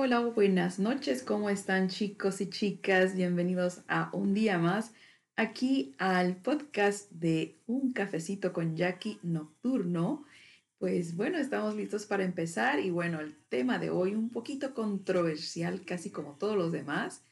hola, buenas noches. ¿Cómo están chicos y chicas? Bienvenidos a un día más aquí al podcast de Un cafecito con Jackie Nocturno. Pues bueno, estamos listos para empezar y bueno, el tema de hoy un poquito controversial, casi como todos los demás,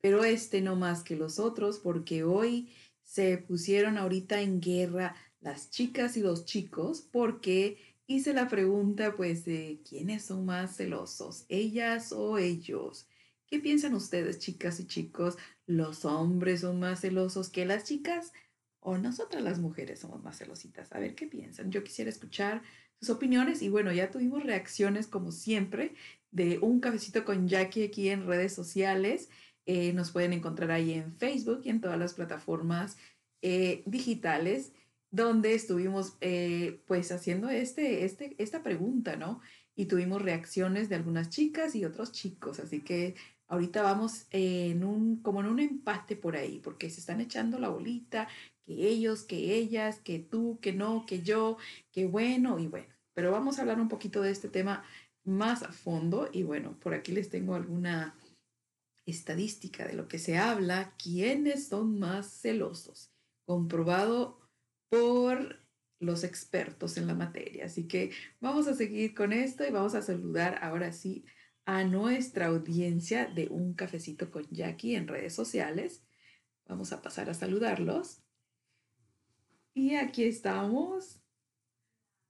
pero este no más que los otros porque hoy se pusieron ahorita en guerra las chicas y los chicos porque hice la pregunta pues de quiénes son más celosos, ellas o ellos. ¿Qué piensan ustedes, chicas y chicos? ¿Los hombres son más celosos que las chicas? ¿O nosotras las mujeres somos más celositas? A ver qué piensan. Yo quisiera escuchar sus opiniones y bueno, ya tuvimos reacciones como siempre de un cafecito con Jackie aquí en redes sociales. Eh, nos pueden encontrar ahí en Facebook y en todas las plataformas eh, digitales donde estuvimos eh, pues haciendo este, este, esta pregunta, ¿no? Y tuvimos reacciones de algunas chicas y otros chicos, así que ahorita vamos en un, como en un empate por ahí, porque se están echando la bolita, que ellos, que ellas, que tú, que no, que yo, que bueno y bueno. Pero vamos a hablar un poquito de este tema más a fondo y bueno, por aquí les tengo alguna estadística de lo que se habla, quiénes son más celosos. Comprobado por los expertos en la materia. Así que vamos a seguir con esto y vamos a saludar ahora sí a nuestra audiencia de Un Cafecito con Jackie en redes sociales. Vamos a pasar a saludarlos. Y aquí estamos.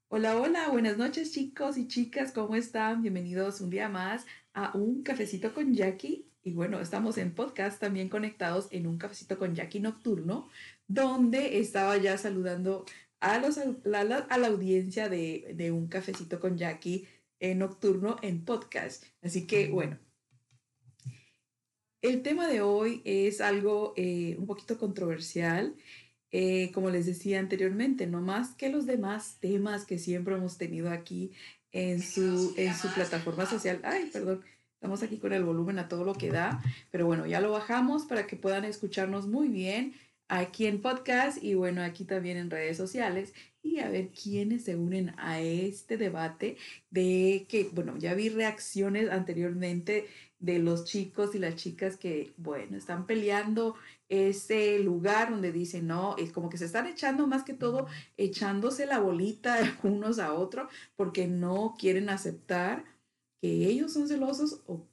Hola, hola, buenas noches chicos y chicas, ¿cómo están? Bienvenidos un día más a Un Cafecito con Jackie. Y bueno, estamos en podcast también conectados en Un Cafecito con Jackie Nocturno, donde estaba ya saludando a, los, a, la, audiencia de, un cafecito con Jackie en nocturno en podcast. Así que bueno, el tema de hoy es algo eh, un poquito controversial. Eh, como les decía anteriormente, no más que los demás temas que siempre hemos tenido aquí en su, en su plataforma social. Ay, perdón, estamos aquí con el volumen a todo lo que da, pero bueno, ya lo bajamos para que puedan escucharnos muy bien aquí en podcast y bueno, aquí también en redes sociales y a ver quiénes se unen a este debate de que, bueno, ya vi reacciones anteriormente de los chicos y las chicas que, bueno, están peleando ese lugar donde dicen, no, es como que se están echando más que todo, echándose la bolita unos a otros porque no quieren aceptar que ellos son celosos o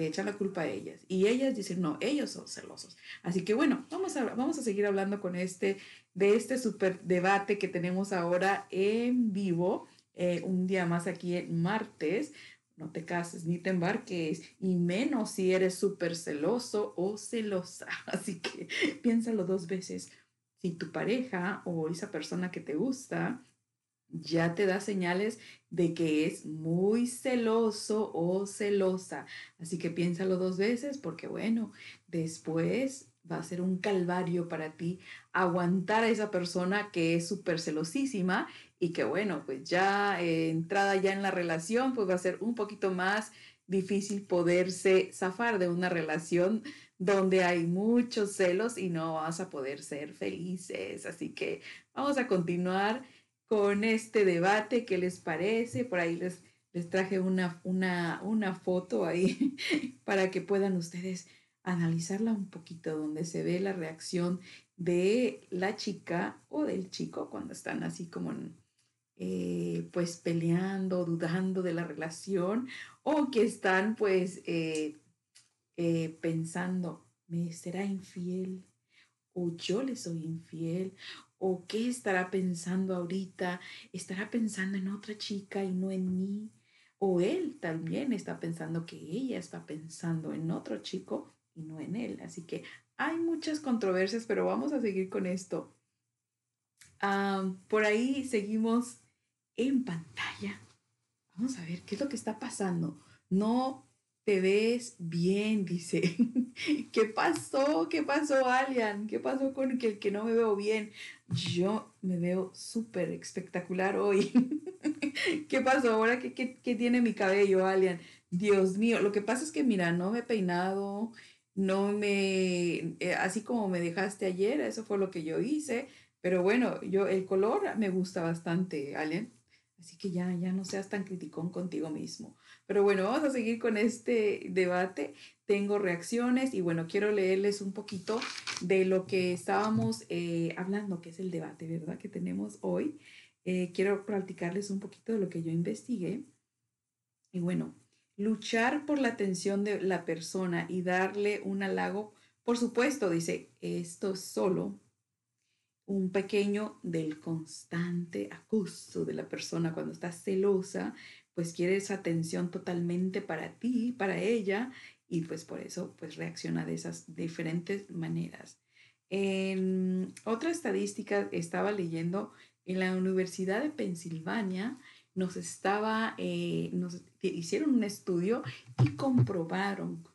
le echan la culpa a ellas. Y ellas dicen, no, ellos son celosos. Así que bueno, vamos a, vamos a seguir hablando con este, de este super debate que tenemos ahora en vivo, eh, un día más aquí en martes. No te cases ni te embarques, y menos si eres súper celoso o celosa. Así que piénsalo dos veces. Si tu pareja o esa persona que te gusta ya te da señales de que es muy celoso o celosa. Así que piénsalo dos veces porque bueno, después va a ser un calvario para ti aguantar a esa persona que es súper celosísima y que bueno, pues ya eh, entrada ya en la relación, pues va a ser un poquito más difícil poderse zafar de una relación donde hay muchos celos y no vas a poder ser felices. Así que vamos a continuar con este debate. ¿Qué les parece? Por ahí les, les traje una, una, una foto ahí para que puedan ustedes analizarla un poquito, donde se ve la reacción de la chica o del chico cuando están así como eh, pues peleando, dudando de la relación o que están pues eh, eh, pensando, ¿me será infiel? ¿O yo le soy infiel? ¿O qué estará pensando ahorita? ¿Estará pensando en otra chica y no en mí? ¿O él también está pensando que ella está pensando en otro chico y no en él? Así que hay muchas controversias, pero vamos a seguir con esto. por ahí seguimos en pantalla. Vamos a ver qué es lo que está pasando. No te ves bien, dice. ¿Qué pasó? ¿Qué pasó, Alian? ¿Qué pasó con el que no me veo bien? Yo me veo súper espectacular hoy. ¿Qué pasó ahora? ¿Qué, ¿Qué, tiene mi cabello, Alian? Dios mío, lo que pasa es que, mira, no me he peinado, no me, eh, así como me dejaste ayer, eso fue lo que yo hice, pero bueno, yo, el color me gusta bastante, Alian. Así que ya, ya no seas tan criticón contigo mismo. Pero bueno, vamos a seguir con este debate. Tengo reacciones y bueno, quiero leerles un poquito de lo que estábamos eh, hablando, que es el debate, ¿verdad? Que tenemos hoy. Eh, quiero platicarles un poquito de lo que yo investigué. Y bueno, luchar por la atención de la persona y darle un halago, por supuesto, dice, esto es solo un pequeño del constante acuso de la persona cuando está celosa, pues quiere esa atención totalmente para ti, para ella, y pues por eso pues reacciona de esas diferentes maneras. En otra estadística estaba leyendo en la Universidad de Pensilvania, nos estaba, eh, nos hicieron un estudio y comprobaron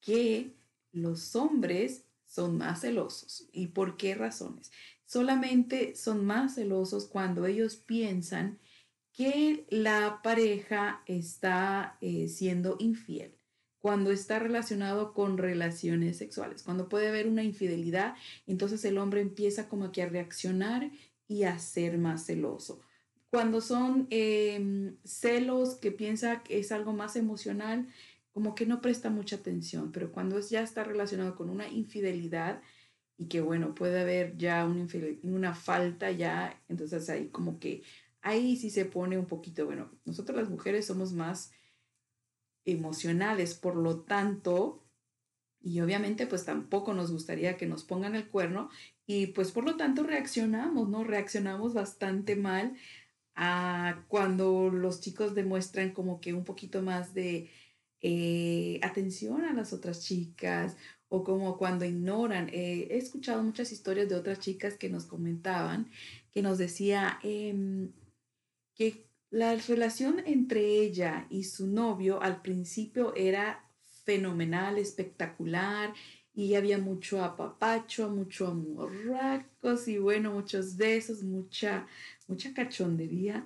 que los hombres son más celosos. ¿Y por qué razones? Solamente son más celosos cuando ellos piensan que la pareja está eh, siendo infiel, cuando está relacionado con relaciones sexuales, cuando puede haber una infidelidad, entonces el hombre empieza como que a reaccionar y a ser más celoso. Cuando son em, celos que piensa que es algo más emocional, como que no presta mucha atención, pero cuando ya está relacionado con una infidelidad y que bueno, puede haber ya una, una falta ya, entonces ahí como que ahí sí se pone un poquito, bueno, nosotros las mujeres somos más emocionales, por lo tanto, y obviamente pues tampoco nos gustaría que nos pongan el cuerno y pues por lo tanto reaccionamos, ¿no? Reaccionamos bastante mal a cuando los chicos demuestran como que un poquito más de eh, atención a las otras chicas o como cuando ignoran. Eh, he escuchado muchas historias de otras chicas que nos comentaban, que nos decía em, que la relación entre ella y su novio al principio era fenomenal, espectacular, y había mucho apapacho, mucho amorracos y bueno, muchos besos, mucha, mucha cachondería,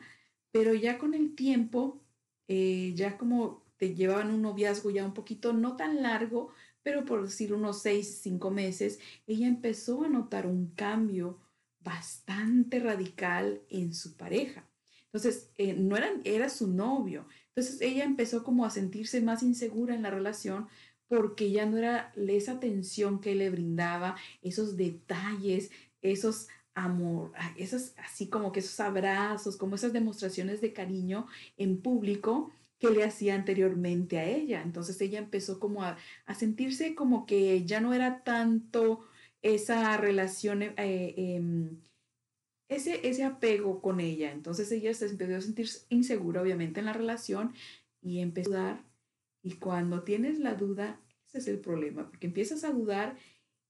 pero ya con el tiempo, eh, ya como te llevaban un noviazgo ya un poquito, no tan largo, pero por decir unos seis, cinco meses, ella empezó a notar un cambio bastante radical en su pareja. Entonces, eh, no era, era su novio. Entonces, ella empezó como a sentirse más insegura en la relación porque ya no era esa atención que le brindaba, esos detalles, esos amor, esos así como que esos abrazos, como esas demostraciones de cariño en público que le hacía anteriormente a ella. Entonces ella empezó como a, sentirse como que ya no era tanto esa relación, eh, em, ese, ese apego con ella. Entonces ella se empezó a sentir insegura, obviamente, en la relación y empezó a dudar. Y cuando tienes la duda, ese es el problema, porque empiezas a dudar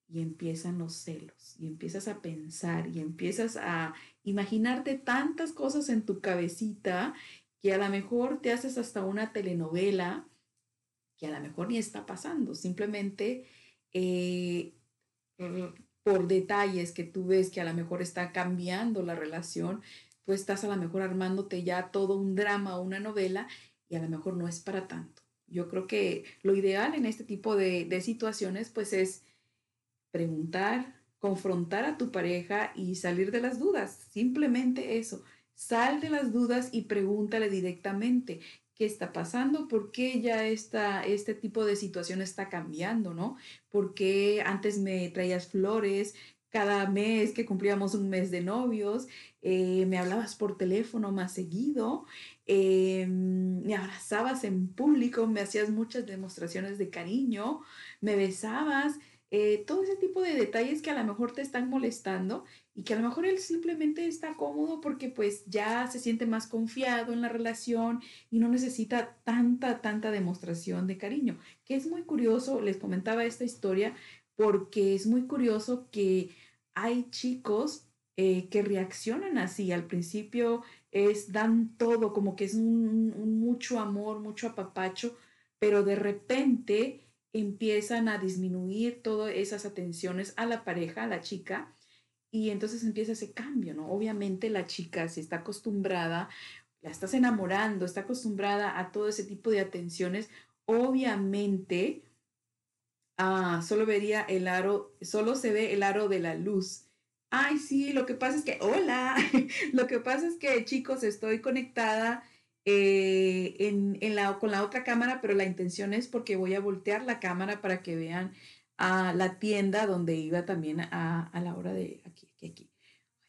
y empiezan los celos, y empiezas a pensar, y empiezas a imaginarte tantas cosas en tu cabecita que a lo mejor te haces hasta una telenovela que a lo mejor ni está pasando, simplemente eh, por detalles que tú ves que a lo mejor está cambiando la relación, tú estás a lo mejor armándote ya todo un drama o una novela y a lo mejor no es para tanto. Yo creo que lo ideal en este tipo de, de situaciones pues es preguntar, confrontar a tu pareja y salir de las dudas, simplemente eso. Sal de las dudas y pregúntale directamente está pasando, por qué ya esta, este tipo de situación está cambiando, ¿no? ¿Por qué antes me traías flores cada mes que cumplíamos un mes de novios? Eh, me hablabas por teléfono más seguido, eh, me abrazabas en público, me hacías muchas demostraciones de cariño, me besabas. Eh, todo ese tipo de detalles que a lo mejor te están molestando y que a lo mejor él simplemente está cómodo porque pues ya se siente más confiado en la relación y no necesita tanta, tanta demostración de cariño. Que es muy curioso, les comentaba esta historia porque es muy curioso que hay chicos eh, que reaccionan así. Al principio es, dan todo, como que es un, un mucho amor, mucho apapacho, pero de repente empiezan a disminuir todas esas atenciones a la pareja, a la chica, y entonces empieza ese cambio, ¿no? Obviamente la chica si está acostumbrada, la estás enamorando, está acostumbrada a todo ese tipo de atenciones, obviamente ah, solo vería el aro, solo se ve el aro de la luz. Ay, sí, lo que pasa es que, hola, lo que pasa es que chicos, estoy conectada eh, en, la, con la otra cámara, pero la intención es porque voy a voltear la cámara para que vean a la tienda donde iba también a, a la hora de aquí, aquí, aquí.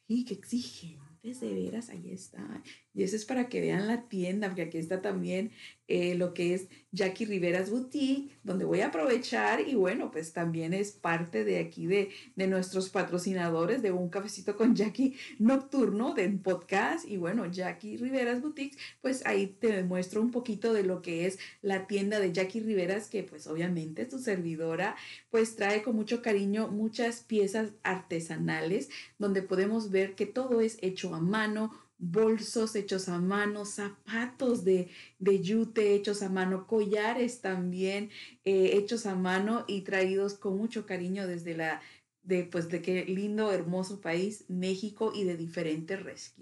¡Ay, qué exigentes, de veras! Ahí está. Y eso es para que vean la tienda, porque aquí está también eh, lo que es Jackie Riveras Boutique, donde voy a aprovechar y bueno, pues también es parte de aquí de, de nuestros patrocinadores de Un Cafecito con Jackie Nocturno, del podcast. Y bueno, Jackie Riveras Boutique, pues ahí te demuestro un poquito de lo que es la tienda de Jackie Riveras, que pues obviamente tu servidora, pues trae con mucho cariño muchas piezas artesanales, donde podemos ver que todo es hecho a mano bolsos hechos a mano, zapatos de, de yute hechos a mano, collares también eh, hechos a mano y traídos con mucho cariño desde la de pues de qué lindo, hermoso país, México y de diferentes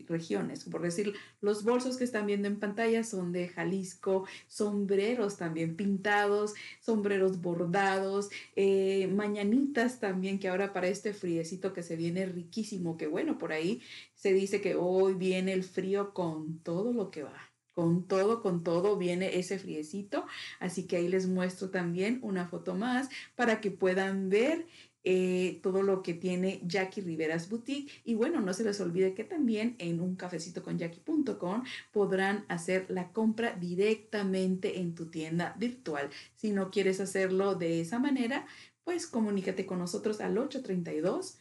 regiones. Por decir, los bolsos que están viendo en pantalla son de Jalisco, sombreros también pintados, sombreros bordados, eh, mañanitas también, que ahora para este friecito que se viene riquísimo, que bueno, por ahí se dice que hoy viene el frío con todo lo que va. Con todo, con todo viene ese friecito. Así que ahí les muestro también una foto más para que puedan ver eh, todo lo que tiene Jackie Riveras Boutique. Y bueno, no se les olvide que también en un cafecito con Jackie.com podrán hacer la compra directamente en tu tienda virtual. Si no quieres hacerlo de esa manera, pues comunícate con nosotros al 832.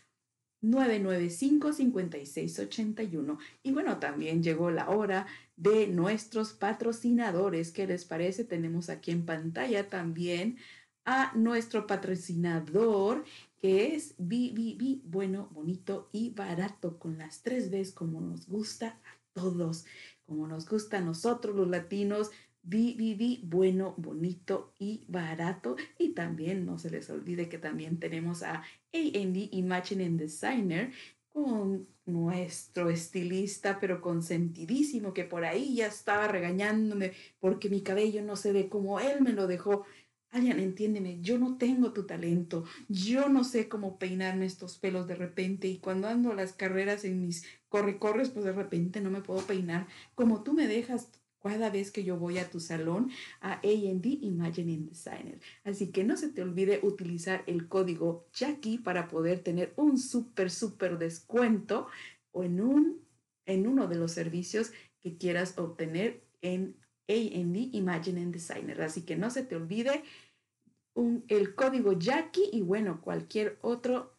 995-5681. Y bueno, también llegó la hora de nuestros patrocinadores. ¿Qué les parece? Tenemos aquí en pantalla también a nuestro patrocinador que es BBB, bueno, bonito y barato, con las tres Bs como nos gusta a todos, como nos gusta a nosotros los latinos, BBB, bueno, bonito y barato. Y también no se les olvide que también tenemos a AND Imagining Designer con nuestro estilista, pero consentidísimo, que por ahí ya estaba regañándome porque mi cabello no se ve como él me lo dejó. Alian, entiéndeme, yo no tengo tu talento, yo no sé cómo peinarme estos pelos de repente y cuando ando las carreras en mis corre-corres, pues de repente no me puedo peinar como tú me dejas cada vez que yo voy a tu salón a AD Imagining Designer. Así que no se te olvide utilizar el código Jackie para poder tener un súper, súper descuento o en, un, en uno de los servicios que quieras obtener en AD Imagining Designer. Así que no se te olvide el código Jackie y bueno, cualquier otro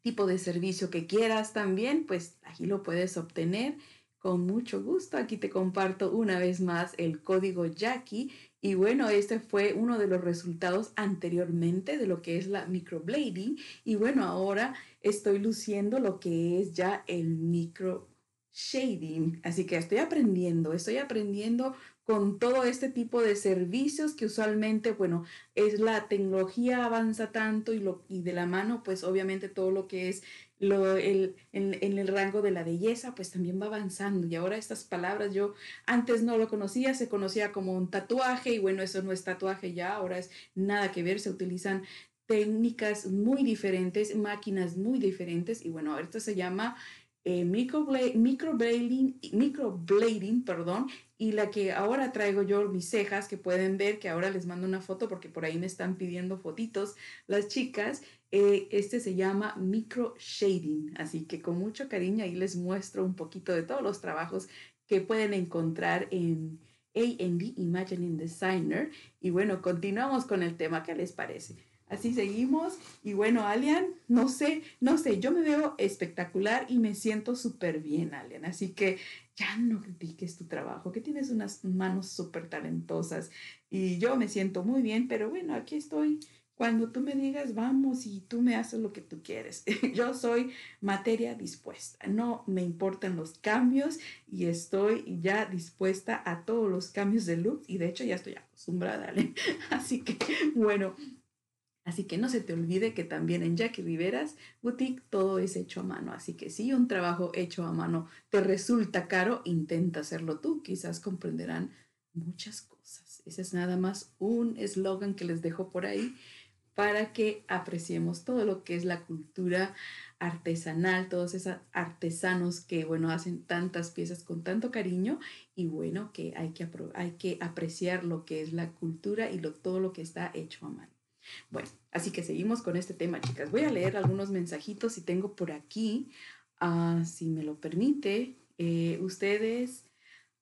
tipo de servicio que quieras también, pues aquí lo puedes obtener con mucho gusto. Aquí te comparto una vez más el código Jackie. Y bueno, este fue uno de los resultados anteriormente de lo que es la microblading. Y bueno, ahora estoy luciendo lo que es ya el micro shading. Así que estoy aprendiendo, estoy aprendiendo con todo este tipo de servicios que usualmente, bueno, es la tecnología avanza tanto y, lo, y de la mano, pues obviamente todo lo que es lo, el, en, en, el rango de la belleza, pues también va avanzando. Y ahora estas palabras yo antes no lo conocía, se conocía como un tatuaje y bueno, eso no es tatuaje ya, ahora es nada que ver, se utilizan técnicas muy diferentes, máquinas muy diferentes y bueno, esto se llama eh, microblading, microblading, perdón, y la que ahora traigo yo, mis cejas, que pueden ver, que ahora les mando una foto porque por ahí me están pidiendo fotitos las chicas, eh, este se llama micro shading, así que con mucho cariño ahí les muestro un poquito de todos los trabajos que pueden encontrar en A&D Imagining Designer. Y bueno, continuamos con el tema, ¿qué les parece? Así seguimos. Y bueno, Alian, no sé, no sé, yo me veo espectacular y me siento súper bien, Alian. Así que ya no critiques tu trabajo, que tienes unas manos súper talentosas y yo me siento muy bien, pero bueno, aquí estoy. Cuando tú me digas, vamos y tú me haces lo que tú quieres. yo soy materia dispuesta. No me importan los cambios y estoy ya dispuesta a todos los cambios de look y de hecho ya estoy acostumbrada. Así que bueno, Así que no se te olvide que también en Jackie Riveras Boutique todo es hecho a mano. Así que si un trabajo hecho a mano te resulta caro, intenta hacerlo tú. Quizás comprenderán muchas cosas. Ese es nada más un eslogan que les dejo por ahí para que apreciemos todo lo que es la cultura artesanal, todos esos artesanos que, bueno, hacen tantas piezas con tanto cariño y bueno, que hay que, hay que apreciar lo que es la cultura y lo, todo lo que está hecho a mano. Bueno, así que seguimos con este tema, chicas. Voy a leer algunos mensajitos y tengo por aquí, ah, si me lo permite, eh, ustedes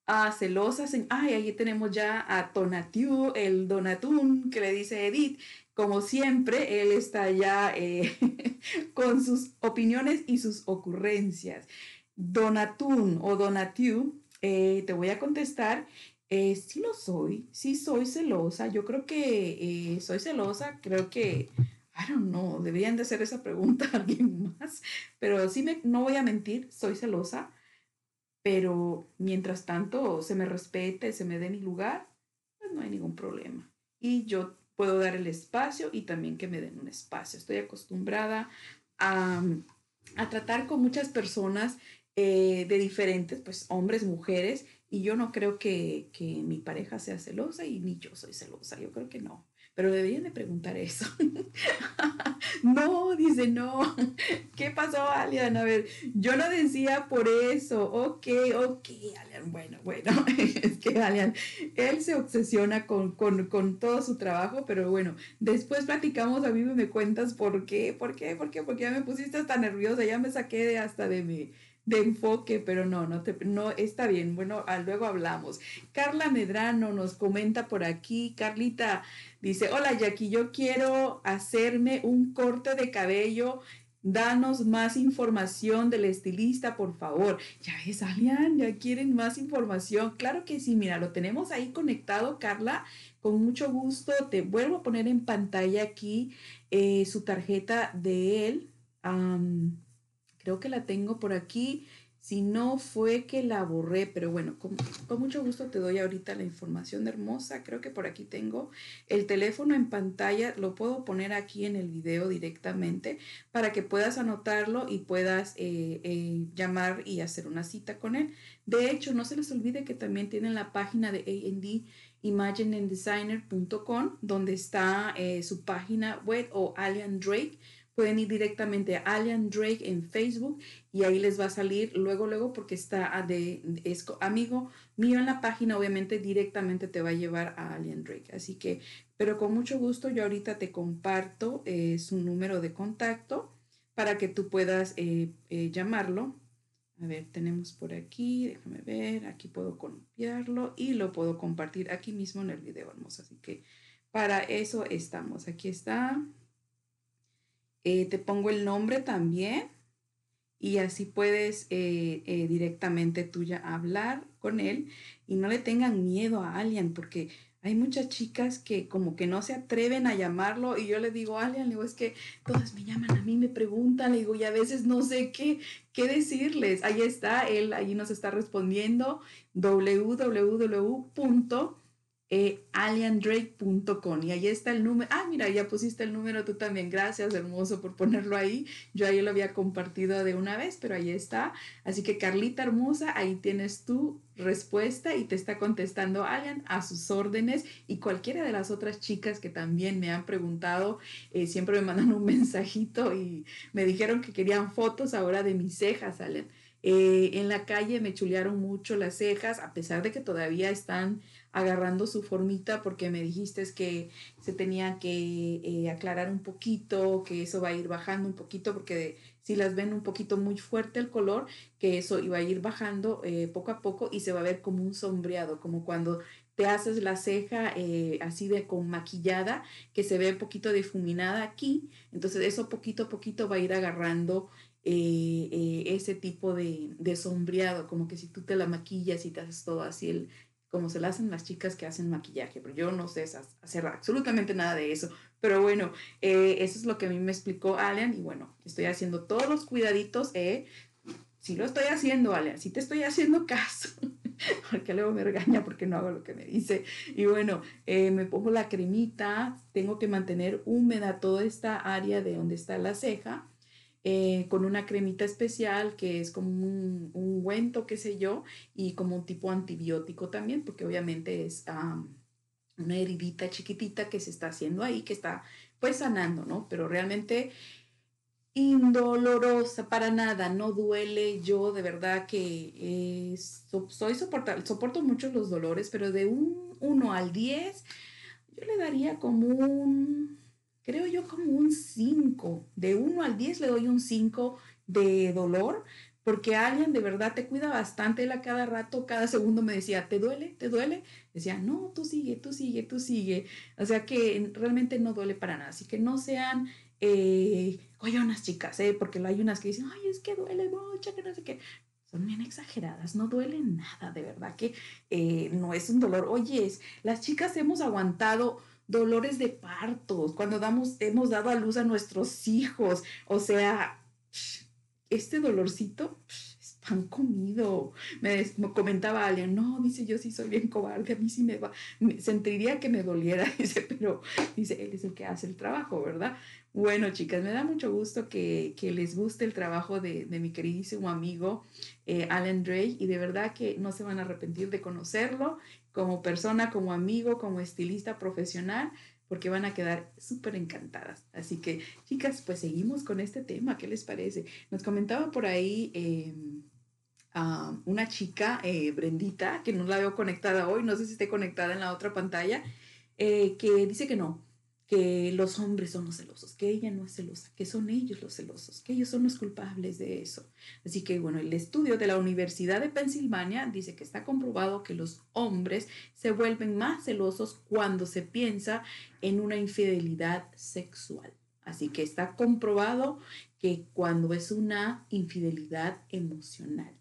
ah, celosas. En, ay, ahí tenemos ya a Tonatiu, el Donatún, que le dice Edith. Como siempre, él está ya eh, con sus opiniones y sus ocurrencias. Donatún o Donatiu, eh, te voy a contestar. Eh, sí lo soy, sí soy celosa. Yo creo que soy celosa, creo que, I don't know, deberían de hacer esa pregunta a alguien más, pero sí me, no voy a mentir, soy celosa, pero mientras tanto se me respete, se me dé mi lugar, pues no hay ningún problema. Y yo puedo dar el espacio y también que me den un espacio. Estoy acostumbrada a, tratar con muchas personas eh, de diferentes, pues hombres, mujeres, y yo no creo que, que mi pareja sea celosa y ni yo soy celosa, yo creo que no pero deberían de preguntar eso. no, dice, no. ¿Qué pasó, Alian? A ver, yo no decía por eso. Ok, ok, Alian. Bueno, bueno, es que Alian, él se obsesiona con, con, todo su trabajo, pero bueno, después platicamos a mí me cuentas por qué, por qué, por qué, porque ya me pusiste hasta nerviosa, ya me saqué de hasta de mi de enfoque, pero no, no, te, no está bien. Bueno, ah, luego hablamos. Carla Medrano nos comenta por aquí. Carlita dice, hola Jackie, yo quiero hacerme un corte de cabello. Danos más información del estilista, por favor. Ya es, Alian, ya quieren más información. Claro que sí, mira, lo tenemos ahí conectado, Carla. Con mucho gusto, te vuelvo a poner en pantalla aquí eh, su tarjeta de él. Creo que la tengo por aquí. Si no fue que la borré, pero bueno, con, mucho gusto te doy ahorita la información hermosa. Creo que por aquí tengo el teléfono en pantalla. Lo puedo poner aquí en el video directamente para que puedas anotarlo y puedas eh, eh, llamar y hacer una cita con él. De hecho, no se les olvide que también tienen la página de AD imagineanddesigner.com donde está eh, su página web o Alien Drake pueden ir directamente a Alien Drake en Facebook y ahí les va a salir luego, luego, porque está de, es amigo mío en la página, obviamente directamente te va a llevar a Alien Drake. Así que, pero con mucho gusto yo ahorita te comparto eh, su número de contacto para que tú puedas eh, eh, llamarlo. A ver, tenemos por aquí, déjame ver, aquí puedo copiarlo y lo puedo compartir aquí mismo en el video, hermoso. Así que para eso estamos. Aquí está. Eh, te pongo el nombre también y así puedes eh, eh, directamente tú ya hablar con él y no le tengan miedo a Alien porque hay muchas chicas que como que no se atreven a llamarlo y yo le digo, Alien, le digo, es que todas me llaman a mí, me preguntan, le digo, y a veces no sé qué, qué decirles. Ahí está, él ahí nos está respondiendo www eh, aliendrake.com y ahí está el número. Ah, mira, ya pusiste el número tú también. Gracias, hermoso, por ponerlo ahí. Yo ahí lo había compartido de una vez, pero ahí está. Así que Carlita hermosa, ahí tienes tu respuesta y te está contestando Alian a sus órdenes y cualquiera de las otras chicas que también me han preguntado, eh, siempre me mandan un mensajito y me dijeron que querían fotos ahora de mis cejas, Alian. Eh, en la calle me chulearon mucho las cejas, a pesar de que todavía están agarrando su formita porque me dijiste que se tenía que eh, aclarar un poquito, que eso va a ir bajando un poquito porque si las ven un poquito muy fuerte el color, que eso iba a ir bajando eh, poco a poco y se va a ver como un sombreado, como cuando te haces la ceja eh, así de con maquillada, que se ve un poquito difuminada aquí, entonces eso poquito a poquito va a ir agarrando ese tipo de, de, sombreado, como que si tú te la maquillas y te haces todo así el, como se la hacen las chicas que hacen maquillaje, pero yo no sé hacer absolutamente nada de eso. Pero bueno, eh, eso es lo que a mí me explicó Alan y bueno, estoy haciendo todos los cuidaditos. Eh, sí lo estoy haciendo, Alan, sí te estoy haciendo caso. porque luego me regaña porque no hago lo que me dice. Y bueno, eh, me pongo la cremita, tengo que mantener húmeda toda esta área de donde está la ceja eh, con una cremita especial que es como un ungüento, qué sé yo, y como un tipo antibiótico también, porque obviamente es una heridita chiquitita que se está haciendo ahí, que está pues sanando, ¿no? Pero realmente indolorosa, para nada, no duele. Yo de verdad que soy soportable, soporto mucho los dolores, pero de un 1 al 10, yo le daría como un, creo yo como un 5. De 1 al 10 le doy un 5 de dolor, porque alguien de verdad te cuida bastante. Él a cada rato, cada segundo me decía, ¿te duele? ¿Te duele? Decía, no, tú sigue, tú sigue, tú sigue. O sea que realmente no duele para nada. Así que no sean eh, unas chicas, ¿eh? porque hay unas que dicen, ay, es que duele mucho, que no sé qué. Son bien exageradas, no duele nada, de verdad que eh, no es un dolor. Oye, las chicas hemos aguantado dolores de partos cuando damos, hemos dado a luz a nuestros hijos. O sea, este dolorcito pan comido. Me, comentaba alguien, no, dice, yo sí soy bien cobarde, a mí sí me va, sentiría que me doliera, dice, pero dice, él es el que hace el trabajo, ¿verdad? Bueno, chicas, me da mucho gusto que, les guste el trabajo de, mi queridísimo amigo eh, Alan Drake y de verdad que no se van a arrepentir de conocerlo como persona, como amigo, como estilista profesional porque van a quedar súper encantadas. Así que, chicas, pues seguimos con este tema. ¿Qué les parece? Nos comentaba por ahí una chica, eh, Brendita, que no la veo conectada hoy, no sé si esté conectada en la otra pantalla, eh, que dice que no, que los hombres son los celosos, que ella no es celosa, que son ellos los celosos, que ellos son los culpables de eso. Así que bueno, el estudio de la Universidad de Pensilvania dice que está comprobado que los hombres se vuelven más celosos cuando se piensa en una infidelidad sexual. Así que está comprobado que cuando es una infidelidad emocional.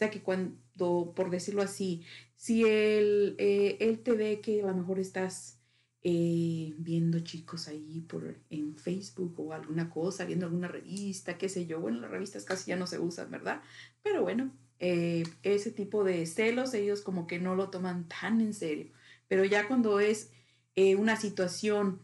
Sea que cuando, por decirlo así, si él, eh, él te ve que a lo mejor estás eh, viendo chicos ahí por, en Facebook o alguna cosa, viendo alguna revista, qué sé yo. Bueno, las revistas casi ya no se usan, ¿verdad? Pero bueno, eh, ese tipo de celos ellos como que no lo toman tan en serio. Pero ya cuando es una situación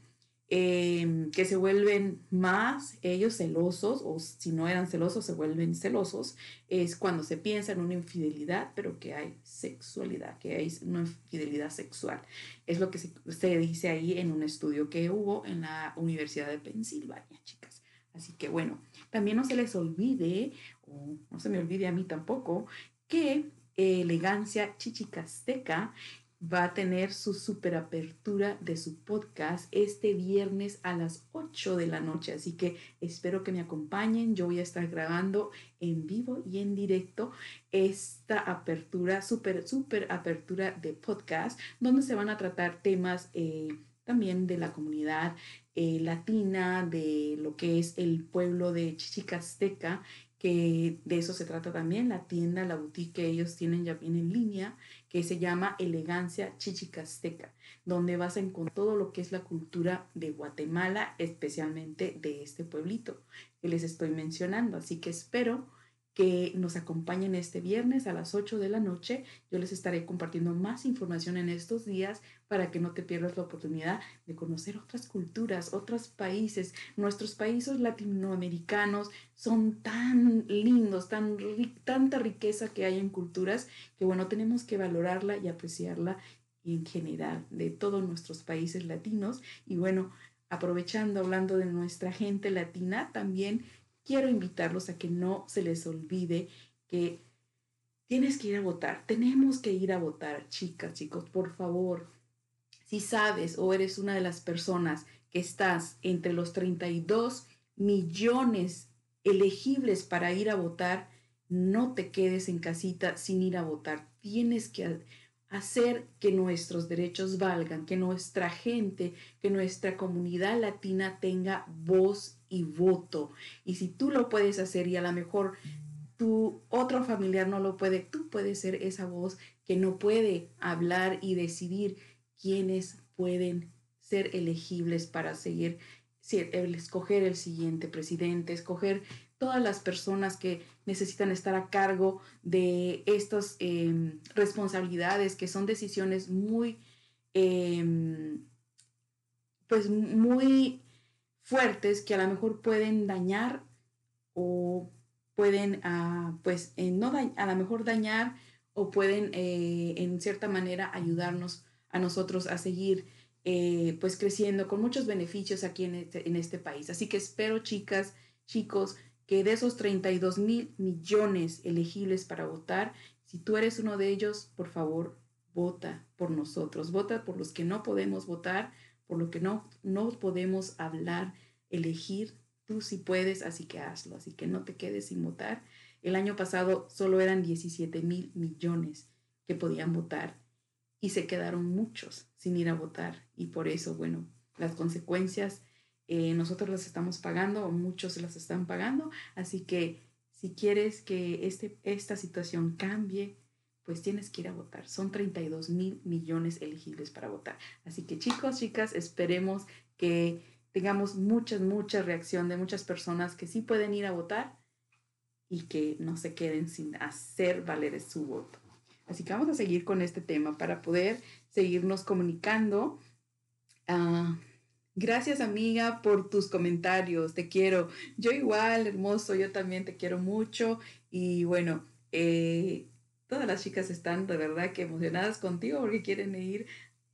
Em, que se vuelven más ellos celosos, o si no eran celosos, se vuelven celosos, es cuando se piensa en una infidelidad, pero que hay sexualidad, que hay una infidelidad sexual. Es lo que se, se dice ahí en un estudio que hubo en la Universidad de Pensilvania, chicas. Así que bueno, también no se les olvide, o no se me olvide a mí tampoco, que elegancia chichicasteca va a tener su superapertura de su podcast este viernes a las 8 de la noche. Así que espero que me acompañen. Yo voy a estar grabando en vivo y en directo esta apertura, super, super apertura de podcast, donde se van a tratar temas eh, también de la comunidad eh, latina, de lo que es el pueblo de Chichicasteca que de eso se trata también, la tienda, la boutique que ellos tienen ya bien en línea, que se llama Elegancia Chichicasteca, donde vas a encontrar todo lo que es la cultura de Guatemala, especialmente de este pueblito que les estoy mencionando. Así que espero que nos acompañen este viernes a las 8 de la noche. Yo les estaré compartiendo más información en estos días para que no te pierdas la oportunidad de conocer otras culturas, otros países. Nuestros países latinoamericanos son tan lindos, tan tanta riqueza que hay en culturas que bueno, tenemos que valorarla y apreciarla en general de todos nuestros países latinos. Y bueno, aprovechando, hablando de nuestra gente latina, también quiero invitarlos a que no se les olvide que tienes que ir a votar. Tenemos que ir a votar, chicas, chicos, por favor. Si sabes o eres una de las personas que estás entre los 32 millones elegibles para ir a votar, no te quedes en casita sin ir a votar. Tienes que hacer que nuestros derechos valgan, que nuestra gente, que nuestra comunidad latina tenga voz y voto. Y si tú lo puedes hacer y a lo mejor tu otro familiar no lo puede, tú puedes ser esa voz que no puede hablar y decidir quiénes pueden ser elegibles para seguir, escoger el siguiente presidente, escoger todas las personas que necesitan estar a cargo de estas em, responsabilidades, que son decisiones muy, em, pues muy fuertes que a lo mejor pueden dañar o pueden, ah, pues, no a lo mejor dañar o pueden eh, en cierta manera ayudarnos a nosotros a seguir eh, pues creciendo con muchos beneficios aquí en este, en este país. Así que espero, chicas, chicos, que de esos 32 mil millones elegibles para votar, si tú eres uno de ellos, por favor, vota por nosotros, vota por los que no podemos votar, por lo que no, no podemos hablar, elegir, tú sí puedes, así que hazlo, así que no te quedes sin votar. El año pasado solo eran 17 mil millones que podían votar y se quedaron muchos sin ir a votar y por eso, bueno, las consecuencias eh, nosotros las estamos pagando muchos las están pagando, así que si quieres que este, esta situación cambie, pues tienes que ir a votar. Son 32 mil millones elegibles para votar. Así que chicos, chicas, esperemos que tengamos mucha, mucha reacción de muchas personas que sí pueden ir a votar y que no se queden sin hacer valer su voto. Así que vamos a seguir con este tema para poder seguirnos comunicando. Ah, gracias amiga por tus comentarios, te quiero. Yo igual, hermoso, yo también te quiero mucho. Y bueno, eh, todas las chicas están de verdad que emocionadas contigo porque quieren ir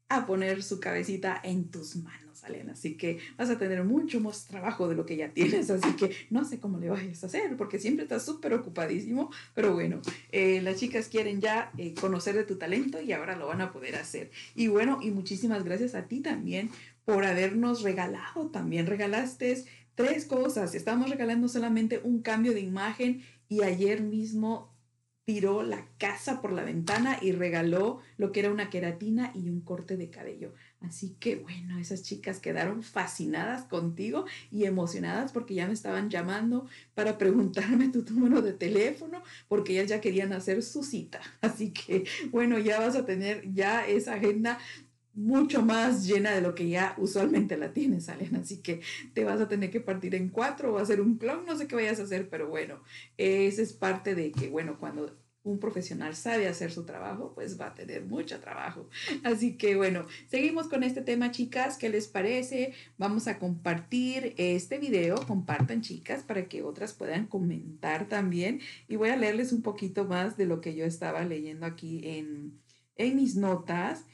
a poner su cabecita en tus manos, Alena. Así que vas a tener mucho más trabajo de lo que ya tienes. Así que no sé cómo le vayas a hacer porque siempre estás súper ocupadísimo. Pero bueno, eh, las chicas quieren ya eh, conocer de tu talento y ahora lo van a poder hacer. Y bueno, y muchísimas gracias a ti también por habernos regalado. También regalaste tres cosas. Estamos regalando solamente un cambio de imagen y ayer mismo tiró la casa por la ventana y regaló lo que era una queratina y un corte de cabello. Así que bueno, esas chicas quedaron fascinadas contigo y emocionadas porque ya me estaban llamando para preguntarme tu número de teléfono porque ellas ya querían hacer su cita. Así que bueno, ya vas a tener ya esa agenda mucho más llena de lo que ya usualmente la tienes, Alena. Así que te vas a tener que partir en cuatro o hacer un clon, no sé qué vayas a hacer, pero bueno, esa es parte de que, bueno, cuando un profesional sabe hacer su trabajo, pues va a tener mucho trabajo. Así que bueno, seguimos con este tema, chicas. ¿Qué les parece? Vamos a compartir este video. Compartan, chicas, para que otras puedan comentar también. Y voy a leerles un poquito más de lo que yo estaba leyendo aquí en, en mis notas.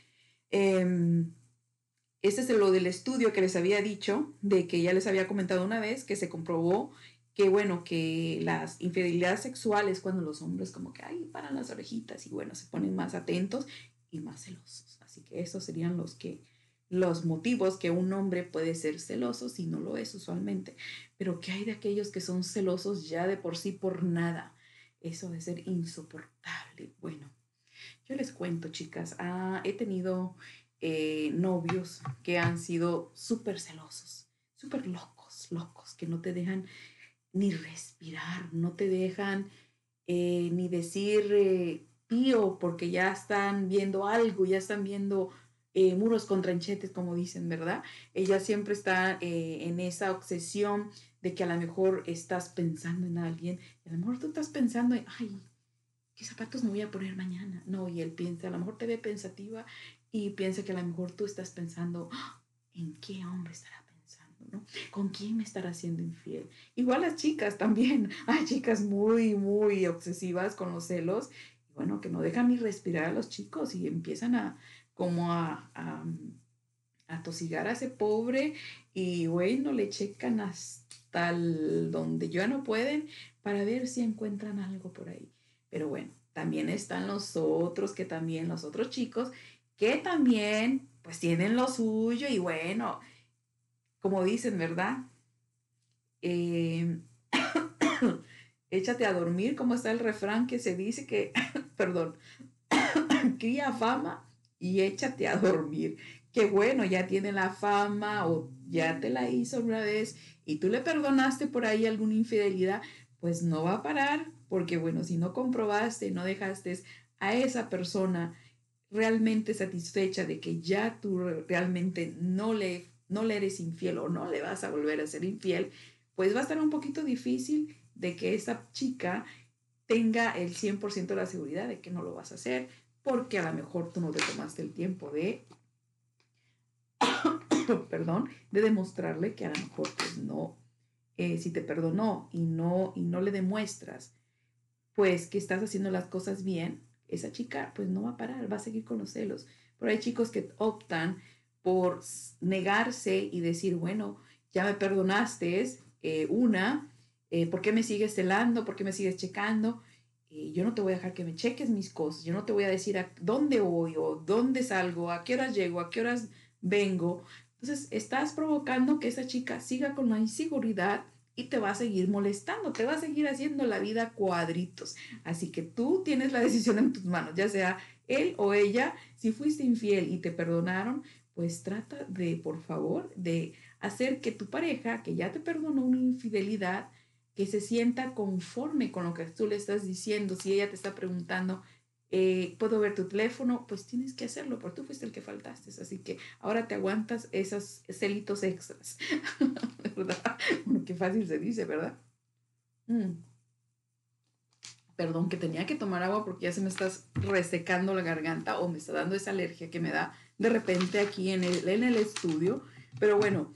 Este es lo del estudio que les había dicho, de que ya les había comentado una vez, que se comprobó que, bueno, que las infidelidades sexuales, cuando los hombres como que, ay, paran las orejitas y, bueno, se ponen más atentos y más celosos. Así que esos serían los que los motivos que un hombre puede ser celoso si no lo es usualmente, pero que hay de aquellos que son celosos ya de por sí por nada. Eso de ser insoportable. Bueno, yo les cuento, chicas, ah, he tenido eh, novios que han sido súper celosos, súper locos, locos, que no te dejan ni respirar, no te dejan eh, ni decir eh, pío porque ya están viendo algo, ya están viendo muros con tranchetes, como dicen, ¿verdad? Ella siempre está en esa obsesión de que a lo mejor estás pensando en alguien, y a lo mejor tú estás pensando en, ay, ¿qué zapatos me voy a poner mañana? No, y él piensa, a lo mejor te ve pensativa y piensa que a lo mejor tú estás pensando, ¡Ah! ¿en qué hombre estará pensando? ¿no? ¿Con quién me estará siendo infiel? Igual las chicas también. Hay chicas muy, muy obsesivas con los celos. Y bueno, que no dejan ni respirar a los chicos y empiezan a como a, a, tosigar a ese pobre y bueno, le checan hasta donde ya no pueden para ver si encuentran algo por ahí. Pero bueno, también están los otros, que también los otros chicos, que también pues tienen lo suyo y bueno, como dicen, ¿verdad? Eh, échate a dormir, como está el refrán que se dice que, perdón, cría fama y échate a dormir. Que bueno, ya tiene la fama o ya te la hizo una vez y tú le perdonaste por ahí alguna infidelidad, pues no va a parar porque bueno, si no comprobaste, no dejaste a esa persona realmente satisfecha de que ya tú realmente no le, no le eres infiel o no le vas a volver a ser infiel, pues va a estar un poquito difícil de que esa chica tenga el 100% de la seguridad de que no lo vas a hacer, porque a lo mejor tú no te tomaste el tiempo de, perdón, de demostrarle que a lo mejor pues no, eh, si te perdonó y no, y no le demuestras pues que estás haciendo las cosas bien, esa chica pues no va a parar, va a seguir con los celos. Pero hay chicos que optan por negarse y decir, bueno, ya me perdonaste, eh, una, eh, ¿por qué me sigues celando? ¿Por qué me sigues checando? Yo no te voy a dejar que me cheques mis cosas, yo no te voy a decir a dónde voy o dónde salgo, a qué horas llego, a qué horas vengo. Entonces, estás provocando que esa chica siga con la inseguridad y te va a seguir molestando, te va a seguir haciendo la vida cuadritos. Así que tú tienes la decisión en tus manos, ya sea él o ella, si fuiste infiel y te perdonaron, pues trata de, por favor, de hacer que tu pareja, que ya te perdonó una infidelidad, que se sienta conforme con lo que tú le estás diciendo. Si ella te está preguntando, eh, ¿puedo ver tu teléfono? Pues tienes que hacerlo, porque tú fuiste el que faltaste. Así que ahora te aguantas esos celitos extras. ¿Verdad? Qué fácil se dice, ¿verdad? Mm. Perdón, que tenía que tomar agua porque ya se me está resecando la garganta o me está dando esa alergia que me da de repente aquí en el, en el estudio. Pero bueno,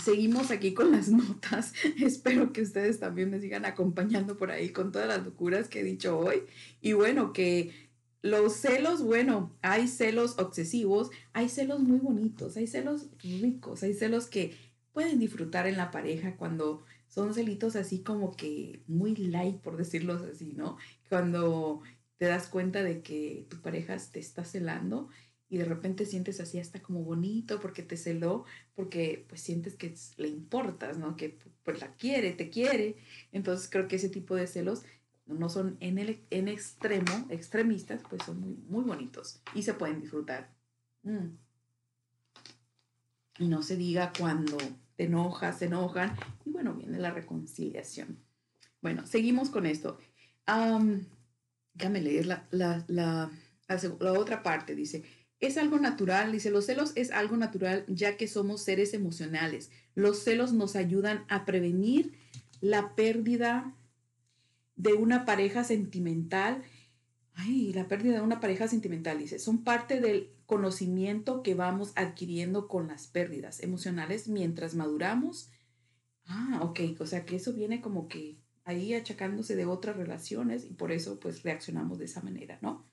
seguimos aquí con las notas. Espero que ustedes también me sigan acompañando por ahí con todas las locuras que he dicho hoy. Y bueno, que los celos, bueno, hay celos obsesivos, hay celos muy bonitos, hay celos ricos, hay celos que pueden disfrutar en la pareja cuando son celitos así como que muy light, por decirlo así, ¿no? Cuando te das cuenta de que tu pareja te está celando y de repente sientes así hasta como bonito porque te celó, porque pues sientes que le importas, ¿no? Que pues la quiere, te quiere. Entonces creo que ese tipo de celos no son en, el, en extremo, extremistas, pues son muy, muy bonitos y se pueden disfrutar. Mm. Y no se diga cuando te enojas, se enojan y bueno, viene la reconciliación. Bueno, seguimos con esto. déjame leer la, la, la, la otra parte. Dice, es algo natural, dice, los celos es algo natural ya que somos seres emocionales. Los celos nos ayudan a prevenir la pérdida de una pareja sentimental. Ay, la pérdida de una pareja sentimental, dice, son parte del conocimiento que vamos adquiriendo con las pérdidas emocionales mientras maduramos. Ah, ok, o sea que eso viene como que ahí achacándose de otras relaciones y por eso pues reaccionamos de esa manera, ¿no?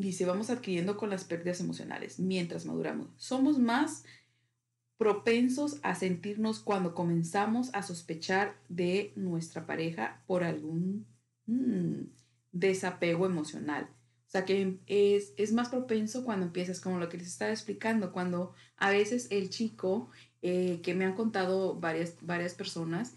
Dice, vamos adquiriendo con las pérdidas emocionales mientras maduramos. Somos más propensos a sentirnos cuando comenzamos a sospechar de nuestra pareja por algún mm, desapego emocional. O sea que es, es, más propenso cuando empiezas, como lo que les estaba explicando, cuando a veces el chico, eh, que me han contado varias, varias personas,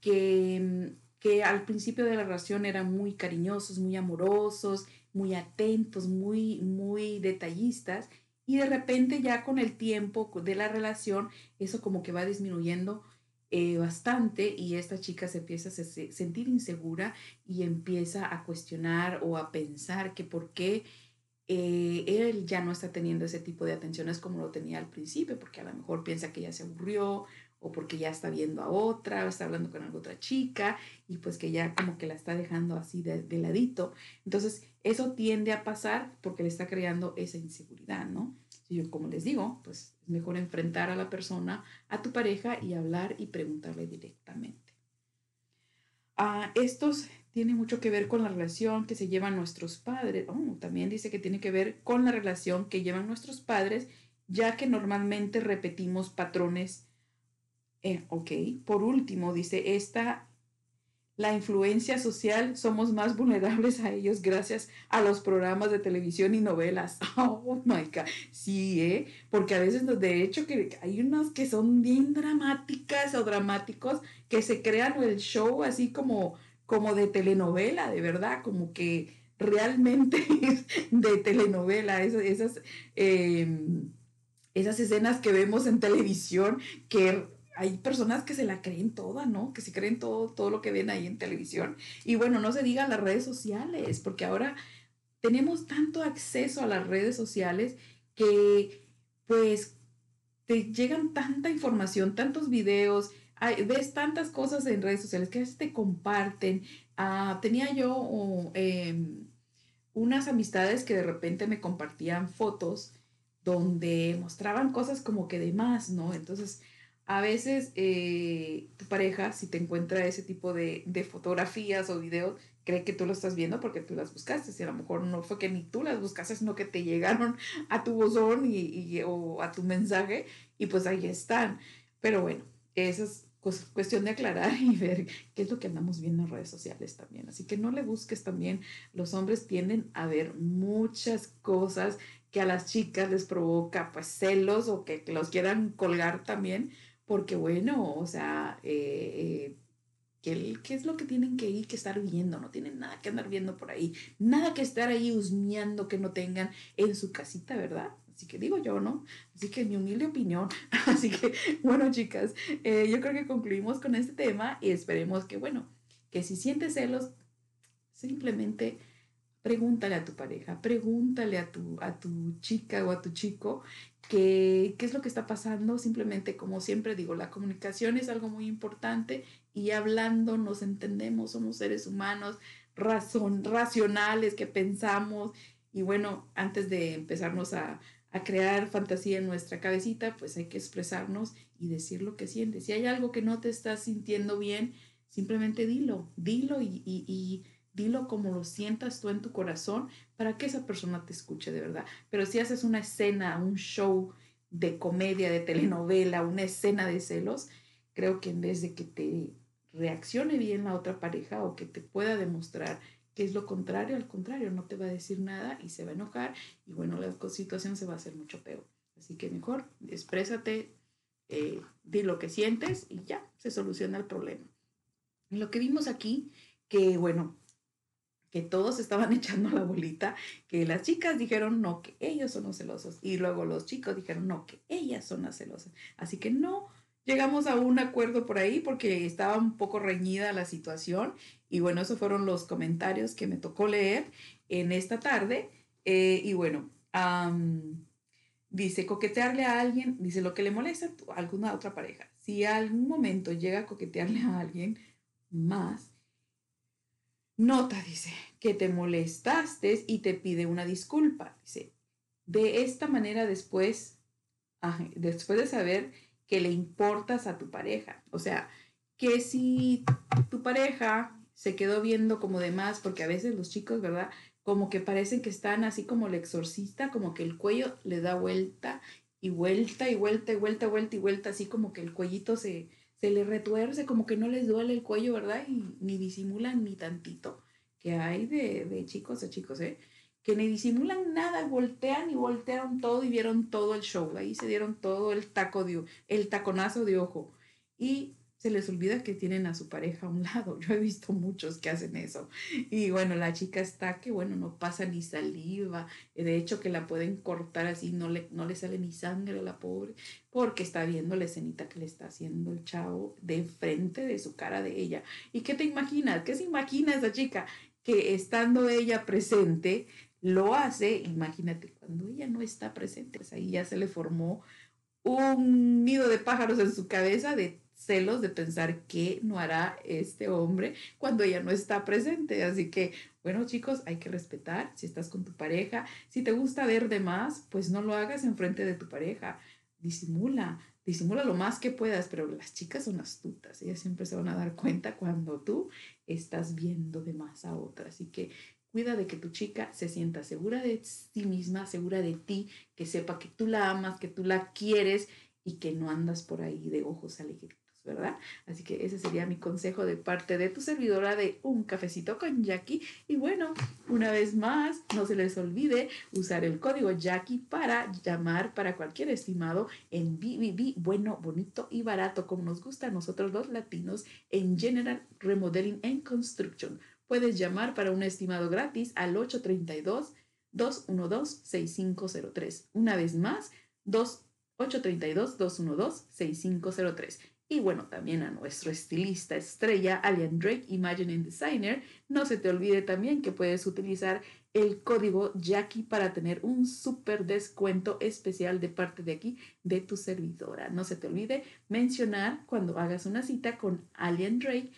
que, que al principio de la relación eran muy cariñosos, muy amorosos, muy atentos, muy, muy detallistas y de repente ya con el tiempo de la relación eso como que va disminuyendo eh, bastante y esta chica se empieza a sentir insegura y empieza a cuestionar o a pensar que por qué eh, él ya no está teniendo ese tipo de atenciones como lo tenía al principio, porque a lo mejor piensa que ya se aburrió o porque ya está viendo a otra, o está hablando con otra chica y pues que ya como que la está dejando así de, de ladito. Entonces, eso tiende a pasar porque le está creando esa inseguridad, ¿no? Y yo, como les digo, pues es mejor enfrentar a la persona, a tu pareja y hablar y preguntarle directamente. Ah, estos tiene mucho que ver con la relación que se llevan nuestros padres. Oh, también dice que tiene que ver con la relación que llevan nuestros padres, ya que normalmente repetimos patrones eh, ok, por último, dice, esta, la influencia social, somos más vulnerables a ellos gracias a los programas de televisión y novelas. Oh my God, sí, ¿eh? Porque a veces, de hecho, que hay unas que son bien dramáticas o dramáticos que se crean el show así como, como de telenovela, de verdad, como que realmente es de telenovela, esas, esas, em, esas escenas que vemos en televisión que hay personas que se la creen toda, ¿no? Que se creen todo, todo lo que ven ahí en televisión. Y bueno, no se diga las redes sociales, porque ahora tenemos tanto acceso a las redes sociales que pues te llegan tanta información, tantos videos, ves tantas cosas en redes sociales que a veces te comparten. Ah, tenía yo em, unas amistades que de repente me compartían fotos donde mostraban cosas como que de más, ¿no? Entonces, a veces eh, tu pareja, si te encuentra ese tipo de, fotografías o videos, cree que tú lo estás viendo porque tú las buscaste. Y a lo mejor no fue que ni tú las buscaste, sino que te llegaron a tu buzón y, o a tu mensaje y pues ahí están. Pero bueno, esa es cuestión de aclarar y ver qué es lo que andamos viendo en redes sociales también. Así que no le busques también. Los hombres tienden a ver muchas cosas que a las chicas les provoca pues celos o que los quieran colgar también, porque bueno, o sea, eh, ¿qué, ¿qué, es lo que tienen que ir, que estar viendo? No tienen nada que andar viendo por ahí, nada que estar ahí husmeando que no tengan en su casita, ¿verdad? Así que digo yo, ¿no? Así que mi humilde opinión. Así que, bueno, chicas, eh, yo creo que concluimos con este tema y esperemos que, bueno, que si sientes celos, simplemente pregúntale a tu pareja, pregúntale a tu, a tu chica o a tu chico qué, es lo que está pasando. Simplemente, como siempre digo, la comunicación es algo muy importante y hablando nos entendemos, somos seres humanos razón, racionales que pensamos y bueno, antes de empezarnos a, a crear fantasía en nuestra cabecita, pues hay que expresarnos y decir lo que sientes. Si hay algo que no te estás sintiendo bien, simplemente dilo, dilo y dilo como lo sientas tú en tu corazón para que esa persona te escuche de verdad. Pero si haces una escena, un show de comedia, de telenovela, una escena de celos, creo que en vez de que te reaccione bien la otra pareja o que te pueda demostrar que es lo contrario, al contrario, no te va a decir nada y se va a enojar y bueno, la situación se va a hacer mucho peor. Así que mejor exprésate, eh, di lo que sientes y ya, se soluciona el problema. Lo que vimos aquí, que bueno, que todos estaban echando la bolita, que las chicas dijeron no, que ellos son los celosos, y luego los chicos dijeron no, que ellas son las celosas. Así que no llegamos a un acuerdo por ahí porque estaba un poco reñida la situación, y bueno, esos fueron los comentarios que me tocó leer en esta tarde, eh, y bueno, dice coquetearle a alguien, dice lo que le molesta a alguna otra pareja. Si algún momento llega a coquetearle a alguien más, Nota, dice, que te molestaste y te pide una disculpa. Dice, de esta manera después, después de saber que le importas a tu pareja. O sea, que si tu pareja se quedó viendo como de más, porque a veces los chicos, ¿verdad? Como que parecen que están así como el exorcista, como que el cuello le da vuelta y vuelta y vuelta y vuelta, vuelta y vuelta, así como que el cuellito se, se le retuerce, como que no les duele el cuello, ¿verdad? Y ni disimulan ni tantito, que hay de, de chicos a chicos, ¿eh? Que ni disimulan nada, voltean y voltearon todo y vieron todo el show, ahí se dieron todo el taco de, el taconazo de ojo. Y se les olvida que tienen a su pareja a un lado. Yo he visto muchos que hacen eso. Y bueno, la chica está que, bueno, no pasa ni saliva. De hecho, que la pueden cortar así, no le, no le sale ni sangre a la pobre, porque está viendo la escenita que le está haciendo el chavo de frente de su cara de ella. ¿Y qué te imaginas? ¿Qué se imagina esa chica? Que estando ella presente, lo hace, imagínate, cuando ella no está presente, pues ahí ya se le formó un nido de pájaros en su cabeza de celos de pensar qué no hará este hombre cuando ella no está presente. Así que, bueno, chicos, hay que respetar si estás con tu pareja. Si te gusta ver de más, pues no lo hagas en frente de tu pareja. Disimula, disimula lo más que puedas, pero las chicas son astutas. Ellas siempre se van a dar cuenta cuando tú estás viendo de más a otra. Así que Cuida de que tu chica se sienta segura de sí misma, segura de ti, que sepa que tú la amas, que tú la quieres y que no andas por ahí de ojos alegritos. ¿Verdad? Así que ese sería mi consejo de parte de tu servidora de un cafecito con Jackie. Y bueno, una vez más, no se les olvide usar el código Jackie para llamar para cualquier estimado en BBB, bueno, bonito y barato, como nos gusta a nosotros los latinos en General Remodeling and Construction. Puedes llamar para un estimado gratis al 832 212 6503. Una vez más, 832 212 6503. Y bueno, también a nuestro estilista estrella, Alian Drake, Imagining Designer. No se te olvide también que puedes utilizar el código Jackie para tener un súper descuento especial de parte de aquí de tu servidora. No se te olvide mencionar cuando hagas una cita con Alien Drake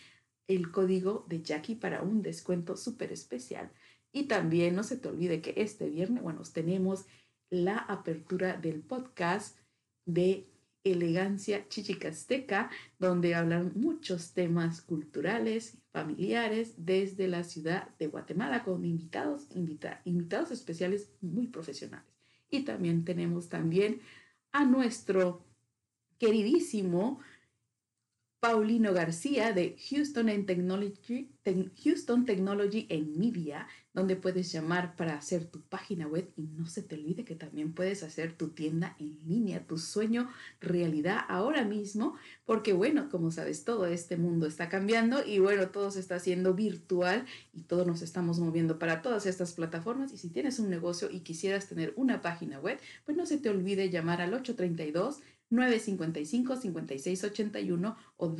el código de Jackie para un descuento súper especial. Y también no se te olvide que este viernes, bueno, tenemos la apertura del podcast de Elegancia Chichicasteca, donde hablan muchos temas culturales, familiares, desde la ciudad de Guatemala, con invitados, invitados especiales muy profesionales. Y también tenemos también a nuestro queridísimo Paulino García de Houston, Technology, Houston Technology en Media, donde puedes llamar para hacer tu página web y no se te olvide que también puedes hacer tu tienda en línea, tu sueño realidad ahora mismo, porque bueno, como sabes, todo este mundo está cambiando y bueno, todo se está haciendo virtual y todos nos estamos moviendo para todas estas plataformas. Y si tienes un negocio y quisieras tener una página web, pues no se te olvide llamar al 832 955-5681 o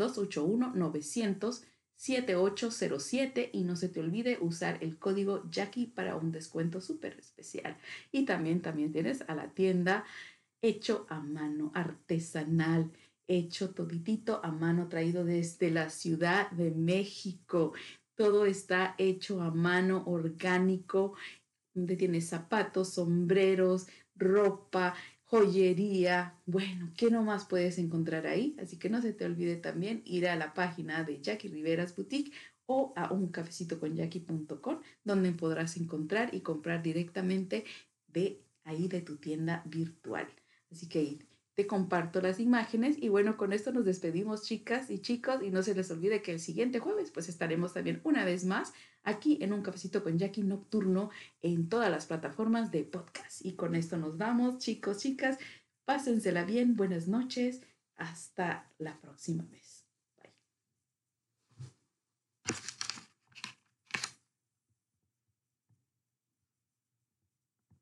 281-900-7807 y no se te olvide usar el código Jackie para un descuento súper especial. Y también, también tienes a la tienda hecho a mano, artesanal, hecho toditito a mano, traído desde la Ciudad de México. Todo está hecho a mano, orgánico, donde tienes zapatos, sombreros, ropa, joyería. Bueno, ¿qué nomás puedes encontrar ahí? Así que no se te olvide también ir a la página de Jackie Riveras Boutique o a un cafecito con Jackie.com, donde podrás encontrar y comprar directamente de ahí de tu tienda virtual. Así que te comparto las imágenes y bueno, con esto nos despedimos chicas y chicos y no se les olvide que el siguiente jueves pues estaremos también una vez más aquí en un cafecito con Jackie Nocturno en todas las plataformas de podcast. Y con esto nos vamos chicos, chicas, pásensela bien, buenas noches, hasta la próxima vez.